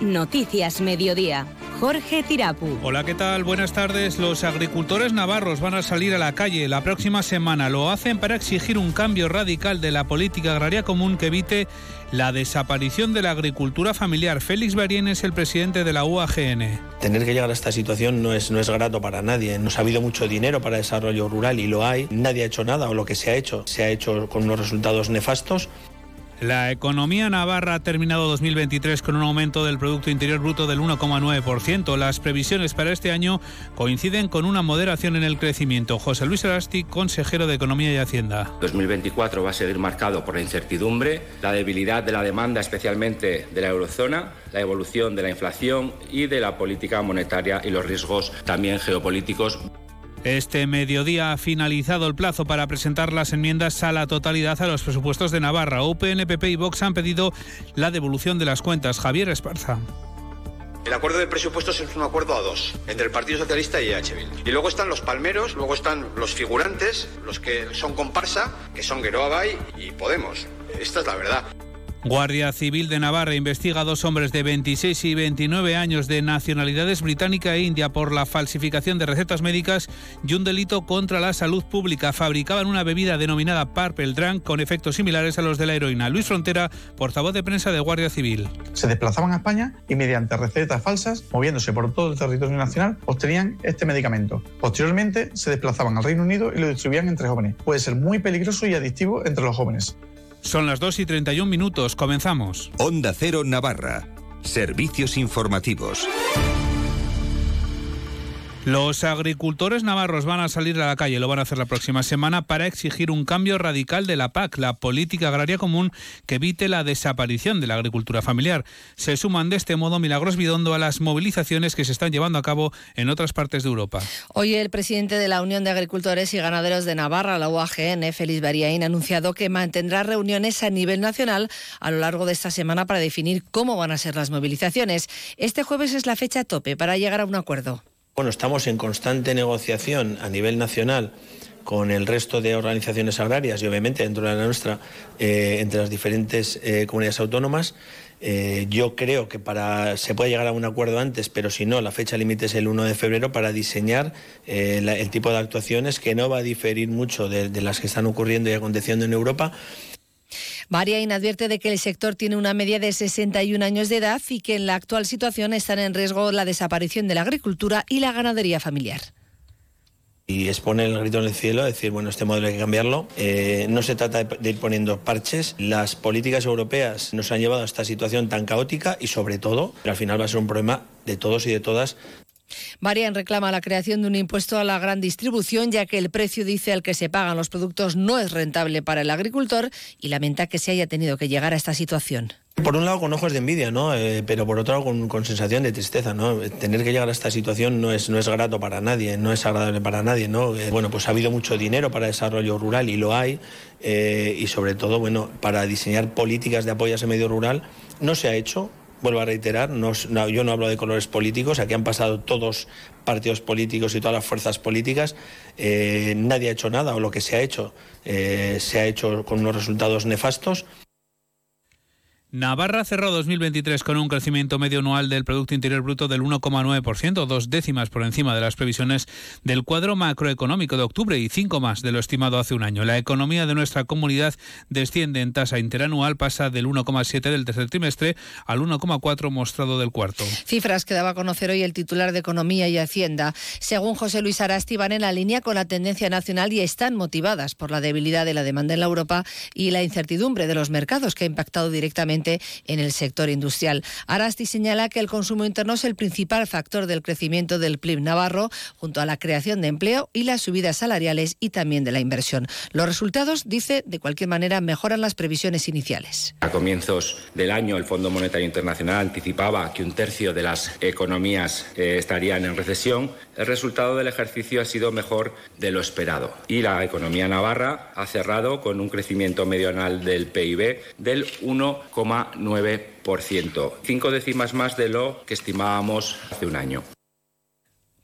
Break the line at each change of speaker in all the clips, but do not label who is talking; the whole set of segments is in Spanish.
Noticias Mediodía. Jorge Tirapu.
Hola, ¿qué tal? Buenas tardes. Los agricultores navarros van a salir a la calle la próxima semana. Lo hacen para exigir un cambio radical de la política agraria común que evite la desaparición de la agricultura familiar. Félix Barien es el presidente de la UAGN.
Tener que llegar a esta situación no es, no es grato para nadie. No ha habido mucho dinero para desarrollo rural y lo hay. Nadie ha hecho nada o lo que se ha hecho se ha hecho con unos resultados nefastos.
La economía navarra ha terminado 2023 con un aumento del Producto Interior Bruto del 1,9%. Las previsiones para este año coinciden con una moderación en el crecimiento. José Luis Arasti, consejero de Economía y Hacienda.
2024 va a seguir marcado por la incertidumbre, la debilidad de la demanda, especialmente de la eurozona, la evolución de la inflación y de la política monetaria y los riesgos también geopolíticos.
Este mediodía ha finalizado el plazo para presentar las enmiendas a la totalidad a los presupuestos de Navarra. UPN, PP y Vox han pedido la devolución de las cuentas. Javier Esparza.
El acuerdo de presupuestos es un acuerdo a dos, entre el Partido Socialista y EH Bildu. Y luego están los palmeros, luego están los figurantes, los que son comparsa, que son Geroa Bay y Podemos. Esta es la verdad.
Guardia Civil de Navarra investiga a dos hombres de 26 y 29 años de nacionalidades británica e india por la falsificación de recetas médicas y un delito contra la salud pública. Fabricaban una bebida denominada Purple Drunk con efectos similares a los de la heroína. Luis Frontera, portavoz de prensa de Guardia Civil.
Se desplazaban a España y mediante recetas falsas, moviéndose por todo el territorio nacional, obtenían este medicamento. Posteriormente se desplazaban al Reino Unido y lo distribuían entre jóvenes. Puede ser muy peligroso y adictivo entre los jóvenes.
Son las 2 y 31 minutos. Comenzamos.
Onda Cero Navarra. Servicios informativos.
Los agricultores navarros van a salir a la calle, lo van a hacer la próxima semana, para exigir un cambio radical de la PAC, la política agraria común, que evite la desaparición de la agricultura familiar. Se suman de este modo Milagros Bidondo a las movilizaciones que se están llevando a cabo en otras partes de Europa.
Hoy el presidente de la Unión de Agricultores y Ganaderos de Navarra, la UAGN, Félix Bariaín, ha anunciado que mantendrá reuniones a nivel nacional a lo largo de esta semana para definir cómo van a ser las movilizaciones. Este jueves es la fecha tope para llegar a un acuerdo.
Bueno, estamos en constante negociación a nivel nacional con el resto de organizaciones agrarias y obviamente dentro de la nuestra, eh, entre las diferentes eh, comunidades autónomas. Eh, yo creo que para se puede llegar a un acuerdo antes, pero si no, la fecha límite es el 1 de febrero para diseñar el tipo de actuaciones que no va a diferir mucho de, de las que están ocurriendo y aconteciendo en Europa.
Variain advierte de que el sector tiene una media de 61 años de edad y que en la actual situación están en riesgo la desaparición de la agricultura y la ganadería familiar
y expone el grito en el cielo, decir, bueno, este modelo hay que cambiarlo. Eh, no se trata de ir poniendo parches. Las políticas europeas nos han llevado a esta situación tan caótica y sobre todo, al final va a ser un problema de todos y de todas
Marian reclama la creación de un impuesto a la gran distribución, ya que el precio, dice, al que se pagan los productos no es rentable para el agricultor y lamenta que se haya tenido que llegar a esta situación.
Por un lado con ojos de envidia, ¿no? Eh, pero por otro lado con, sensación de tristeza, ¿no? Tener que llegar a esta situación no es, no es grato para nadie, no es agradable para nadie, ¿no? Eh, bueno, pues ha habido mucho dinero para desarrollo rural y lo hay, eh, y sobre todo, bueno, para diseñar políticas de apoyo a ese medio rural no se ha hecho, vuelvo a reiterar, yo no hablo de colores políticos, aquí han pasado todos partidos políticos y todas las fuerzas políticas, eh, nadie ha hecho nada o lo que se ha hecho eh, se ha hecho con unos resultados nefastos.
Navarra cerró 2023 con un crecimiento medio anual del Producto Interior Bruto del 1,9%, dos décimas por encima de las previsiones del cuadro macroeconómico de octubre y cinco más de lo estimado hace un año. La economía de nuestra comunidad desciende en tasa interanual, pasa del 1,7 del tercer trimestre al 1,4 mostrado del cuarto.
Cifras que daba a conocer hoy el titular de Economía y Hacienda. Según José Luis Arasti, van en la línea con la tendencia nacional y están motivadas por la debilidad de la demanda en la Europa y la incertidumbre de los mercados que ha impactado directamente en el sector industrial. Arasti señala que el consumo interno es el principal factor del crecimiento del PIB navarro, junto a la creación de empleo y las subidas salariales y también de la inversión. Los resultados, dice, de cualquier manera mejoran las previsiones iniciales.
A comienzos del año, el Fondo Monetario Internacional anticipaba que un tercio de las economías eh, estarían en recesión. El resultado del ejercicio ha sido mejor de lo esperado y la economía navarra ha cerrado con un crecimiento medio anual del PIB del 1,5%. 9%, cinco décimas más de lo que estimábamos hace un año.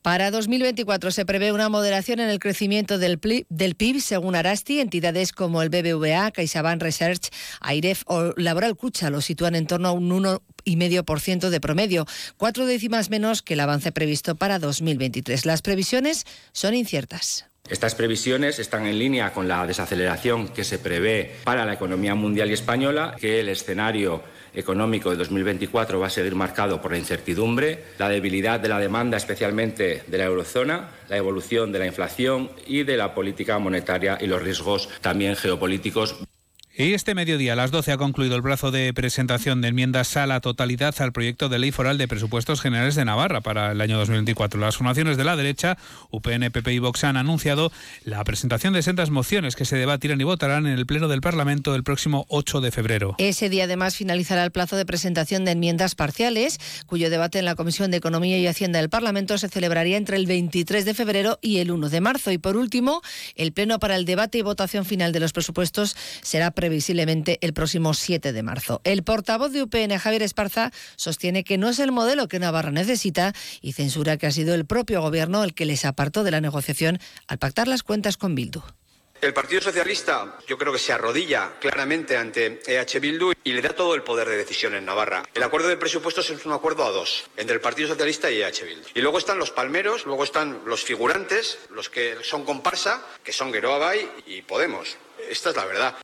Para 2024 se prevé una moderación en el crecimiento del PIB, según Arasti. Entidades como el BBVA, CaixaBank Research, AIREF o Laboral Cucha lo sitúan en torno a un 1,5% de promedio, cuatro décimas menos que el avance previsto para 2023. Las previsiones son inciertas.
Estas previsiones están en línea con la desaceleración que se prevé para la economía mundial y española, que el escenario económico de 2024 va a seguir marcado por la incertidumbre, la debilidad de la demanda, especialmente de la eurozona, la evolución de la inflación y de la política monetaria y los riesgos también geopolíticos.
Y este mediodía a las 12 ha concluido el plazo de presentación de enmiendas a la totalidad al proyecto de ley foral de presupuestos generales de Navarra para el año 2024. Las formaciones de la derecha, UPN, PP y Vox han anunciado la presentación de sendas mociones que se debatirán y votarán en el Pleno del Parlamento el próximo 8 de febrero.
Ese día además finalizará el plazo de presentación de enmiendas parciales, cuyo debate en la Comisión de Economía y Hacienda del Parlamento se celebraría entre el 23 de febrero y el 1 de marzo. Y por último, el Pleno para el debate y votación final de los presupuestos será previsiblemente el próximo 7 de marzo. El portavoz de UPN, Javier Esparza, sostiene que no es el modelo que Navarra necesita y censura que ha sido el propio gobierno el que les apartó de la negociación al pactar las cuentas con Bildu.
El Partido Socialista yo creo que se arrodilla claramente ante EH Bildu y le da todo el poder de decisión en Navarra. El acuerdo de presupuestos es un acuerdo a dos, entre el Partido Socialista y EH Bildu. Y luego están los palmeros, luego están los figurantes, los que son comparsa, que son Geroa Bay y Podemos. Esta es la verdad.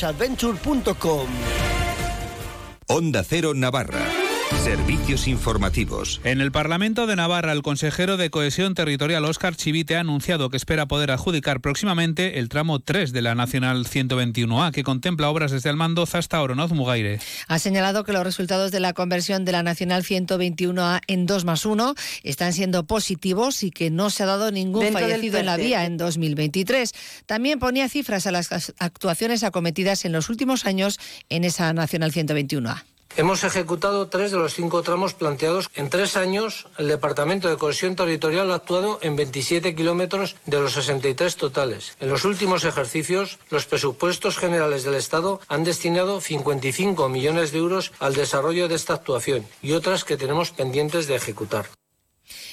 adventure.com.
Onda Cero Navarra. Servicios informativos.
En el Parlamento de Navarra, el consejero de Cohesión Territorial Óscar Chivite ha anunciado que espera poder adjudicar próximamente el tramo 3 de la Nacional 121A, que contempla obras desde Almandoz hasta Oronoz Mugaire.
Ha señalado que los resultados de la conversión de la Nacional 121A en 2 más 1 están siendo positivos y que no se ha dado ningún
Dentro
fallecido en la vía en 2023. También ponía cifras a las actuaciones acometidas en los últimos años en esa Nacional 121A.
Hemos ejecutado tres de los cinco tramos planteados. En tres años, el Departamento de Cohesión Territorial ha actuado en 27 kilómetros de los 63 totales. En los últimos ejercicios, los presupuestos generales del Estado han destinado 55 millones de euros al desarrollo de esta actuación y otras que tenemos pendientes de ejecutar.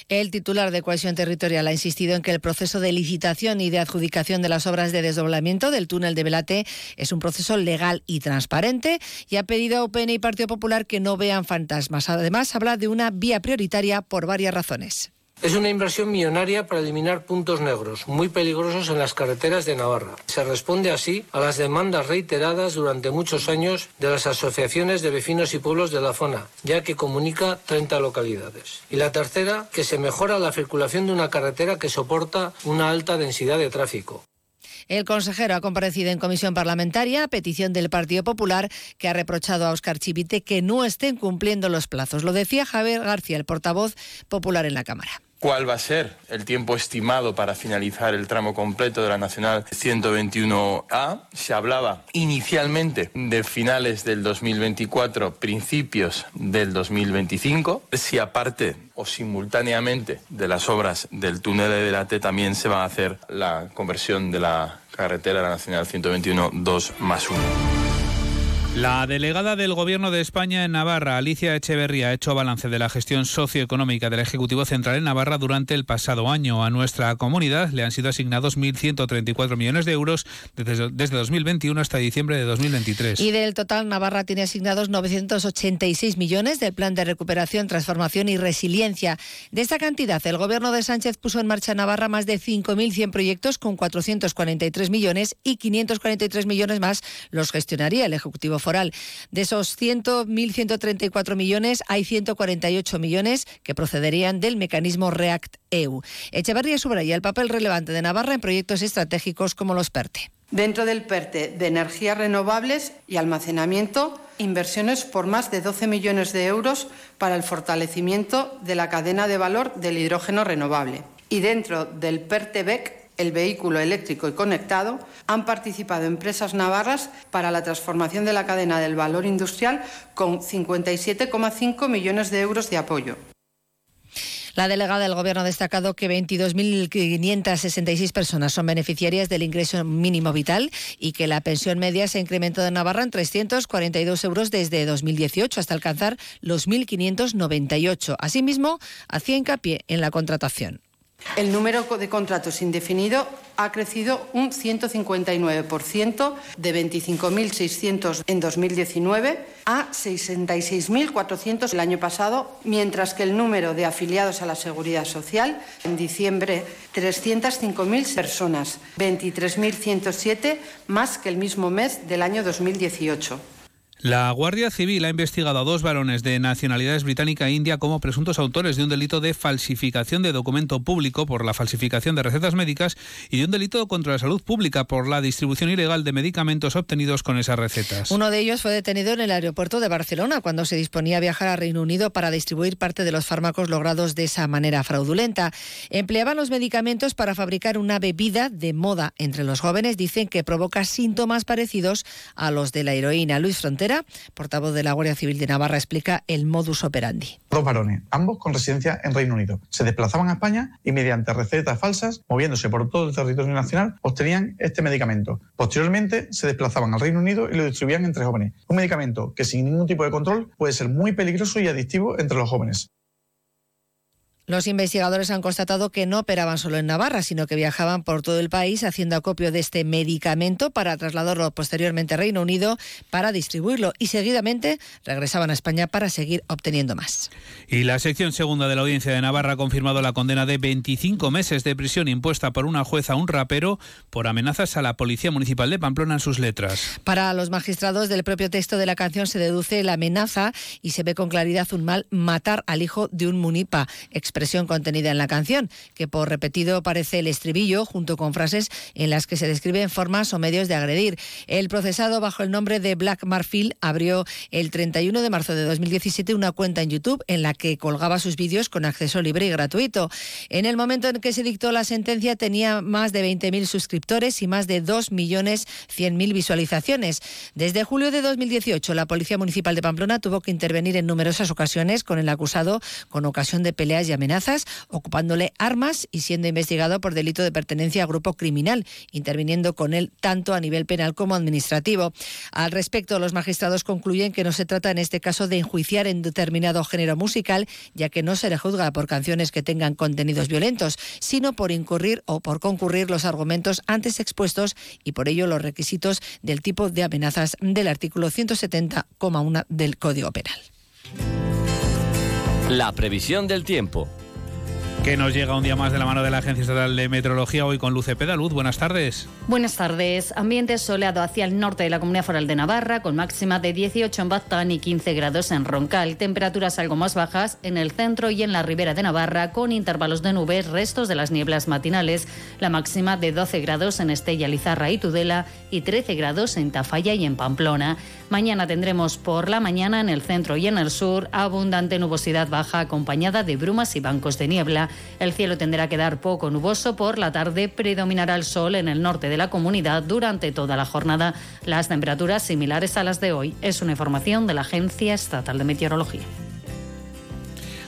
El titular de Cohesión Territorial ha insistido en que el proceso de licitación y de adjudicación de las obras de desdoblamiento del túnel de Velate es un proceso legal y transparente y ha pedido a UPN y Partido Popular que no vean fantasmas. Además, habla de una vía prioritaria por varias razones.
Es una inversión millonaria para eliminar puntos negros, muy peligrosos en las carreteras de Navarra. Se responde así a las demandas reiteradas durante muchos años de las asociaciones de vecinos y pueblos de la zona, ya que comunica 30 localidades. Y la tercera, que se mejora la circulación de una carretera que soporta una alta densidad de tráfico.
El consejero ha comparecido en comisión parlamentaria a petición del Partido Popular, que ha reprochado a Óscar Chivite que no estén cumpliendo los plazos. Lo decía Javier García, el portavoz popular en la Cámara.
¿Cuál va a ser el tiempo estimado para finalizar el tramo completo de la Nacional 121A? Se hablaba inicialmente de finales del 2024, principios del 2025. Si aparte o simultáneamente de las obras del túnel de Delate también se va a hacer la conversión de la carretera de la Nacional 121 2 más 1.
La delegada del Gobierno de España en Navarra, Alicia Echeverría, ha hecho balance de la gestión socioeconómica del Ejecutivo Central en Navarra durante el pasado año. A nuestra comunidad le han sido asignados 1.134 millones de euros desde, desde 2021 hasta diciembre de 2023.
Y del total, Navarra tiene asignados 986 millones del Plan de Recuperación, Transformación y Resiliencia. De esta cantidad, el Gobierno de Sánchez puso en marcha en Navarra más de 5.100 proyectos con 443 millones y 543 millones más los gestionaría el Ejecutivo Foral. De esos 100, 1.134 millones, hay 148 millones que procederían del mecanismo REACT-EU. Echeverría subraya el papel relevante de Navarra en proyectos estratégicos como los PERTE.
Dentro del PERTE de energías renovables y almacenamiento inversiones por más de 12 millones de euros para el fortalecimiento de la cadena de valor del hidrógeno renovable. Y dentro del PERTEBEC, el vehículo eléctrico y conectado, han participado empresas navarras para la transformación de la cadena del valor industrial con 57,5 millones de euros de apoyo.
La delegada del Gobierno ha destacado que 22.566 personas son beneficiarias del ingreso mínimo vital y que la pensión media se ha incrementado en Navarra en 342 euros desde 2018 hasta alcanzar los 1.598. Asimismo, hacía hincapié en la contratación.
El número de contratos indefinido ha crecido un 159%, de 25.600 en 2019 a 66.400 el año pasado, mientras que el número de afiliados a la Seguridad Social en diciembre 305.000 personas, 23.107 más que el mismo mes del año 2018.
La Guardia Civil ha investigado a dos varones de nacionalidades británica e india como presuntos autores de un delito de falsificación de documento público por la falsificación de recetas médicas y de un delito contra la salud pública por la distribución ilegal de medicamentos obtenidos con esas recetas.
Uno de ellos fue detenido en el aeropuerto de Barcelona cuando se disponía a viajar a Reino Unido para distribuir parte de los fármacos logrados de esa manera fraudulenta. Empleaban los medicamentos para fabricar una bebida de moda entre los jóvenes. Dicen que provoca síntomas parecidos a los de la heroína. Luis Frontera portavoz de la Guardia Civil de Navarra, explica el modus operandi.
Dos varones, ambos con residencia en Reino Unido. Se desplazaban a España y mediante recetas falsas, moviéndose por todo el territorio nacional, obtenían este medicamento. Posteriormente se desplazaban al Reino Unido y lo distribuían entre jóvenes. Un medicamento que sin ningún tipo de control puede ser muy peligroso y adictivo entre los jóvenes.
Los investigadores han constatado que no operaban solo en Navarra, sino que viajaban por todo el país haciendo acopio de este medicamento para trasladarlo posteriormente a Reino Unido para distribuirlo y seguidamente regresaban a España para seguir obteniendo más.
Y la sección segunda de la Audiencia de Navarra ha confirmado la condena de 25 meses de prisión impuesta por una jueza a un rapero por amenazas a la Policía Municipal de Pamplona en sus letras.
Para los magistrados del propio texto de la canción se deduce la amenaza y se ve con claridad un mal matar al hijo de un munipa expresión contenida en la canción, que por repetido parece el estribillo, junto con frases en las que se describen formas o medios de agredir. El procesado, bajo el nombre de Black Marfil, abrió el 31 de marzo de 2017 una cuenta en YouTube en la que colgaba sus vídeos con acceso libre y gratuito. En el momento en que se dictó la sentencia tenía más de 20.000 suscriptores y más de 2.100.000 visualizaciones. Desde julio de 2018, la Policía Municipal de Pamplona tuvo que intervenir en numerosas ocasiones con el acusado con ocasión de peleas y amenazas ocupándole armas y siendo investigado por delito de pertenencia a grupo criminal, interviniendo con él tanto a nivel penal como administrativo. Al respecto, los magistrados concluyen que no se trata en este caso de enjuiciar en determinado género musical, ya que no se le juzga por canciones que tengan contenidos violentos, sino por incurrir o por concurrir los argumentos antes expuestos y por ello los requisitos del tipo de amenazas del artículo 170,1 del Código Penal.
La previsión del tiempo
que nos llega un día más de la mano de la Agencia Estatal de Meteorología, hoy con Luce Pedaluz. Buenas tardes.
Buenas tardes. Ambiente soleado hacia el norte de la Comunidad Foral de Navarra, con máxima de 18 en Baztán y 15 grados en Roncal. Temperaturas algo más bajas en el centro y en la ribera de Navarra, con intervalos de nubes, restos de las nieblas matinales. La máxima de 12 grados en Estella, Lizarra y Tudela y 13 grados en Tafalla y en Pamplona. Mañana tendremos por la mañana en el centro y en el sur abundante nubosidad baja acompañada de brumas y bancos de niebla. El cielo tendrá que dar poco nuboso por la tarde. Predominará el sol en el norte de la comunidad durante toda la jornada. Las temperaturas similares a las de hoy. Es una información de la Agencia Estatal de Meteorología.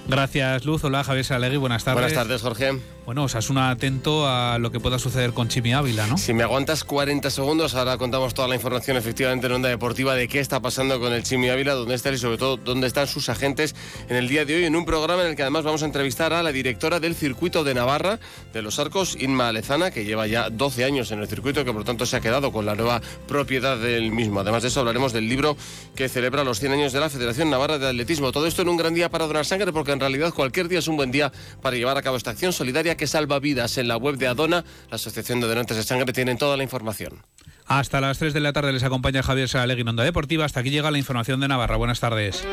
Gracias, Luz. Hola, Javier Salegui. Buenas tardes.
Buenas tardes, Jorge.
Bueno, Osasuna atento a lo que pueda suceder con Chimi Ávila, ¿no?
Si me aguantas 40 segundos, ahora contamos toda la información efectivamente en Onda Deportiva de qué está pasando con el Chimi Ávila, dónde está y sobre todo dónde están sus agentes en el día de hoy, en un programa en el que además vamos a entrevistar a la directora del circuito de Navarra de los Arcos, Inma Alezana, que lleva ya 12 años en el circuito, que por tanto se ha quedado con la nueva propiedad del mismo. Además de eso hablaremos del libro que celebra los 100 años de la Federación Navarra de Atletismo. Todo esto en un gran día para donar sangre, porque en realidad cualquier día es un buen día para llevar a cabo esta acción solidaria que salva vidas en la web de Adona. La Asociación de Donantes de Sangre tienen toda la información.
Hasta las 3 de la tarde les acompaña Javier Salegui en Onda Deportiva. Hasta aquí llega la información de Navarra. Buenas tardes.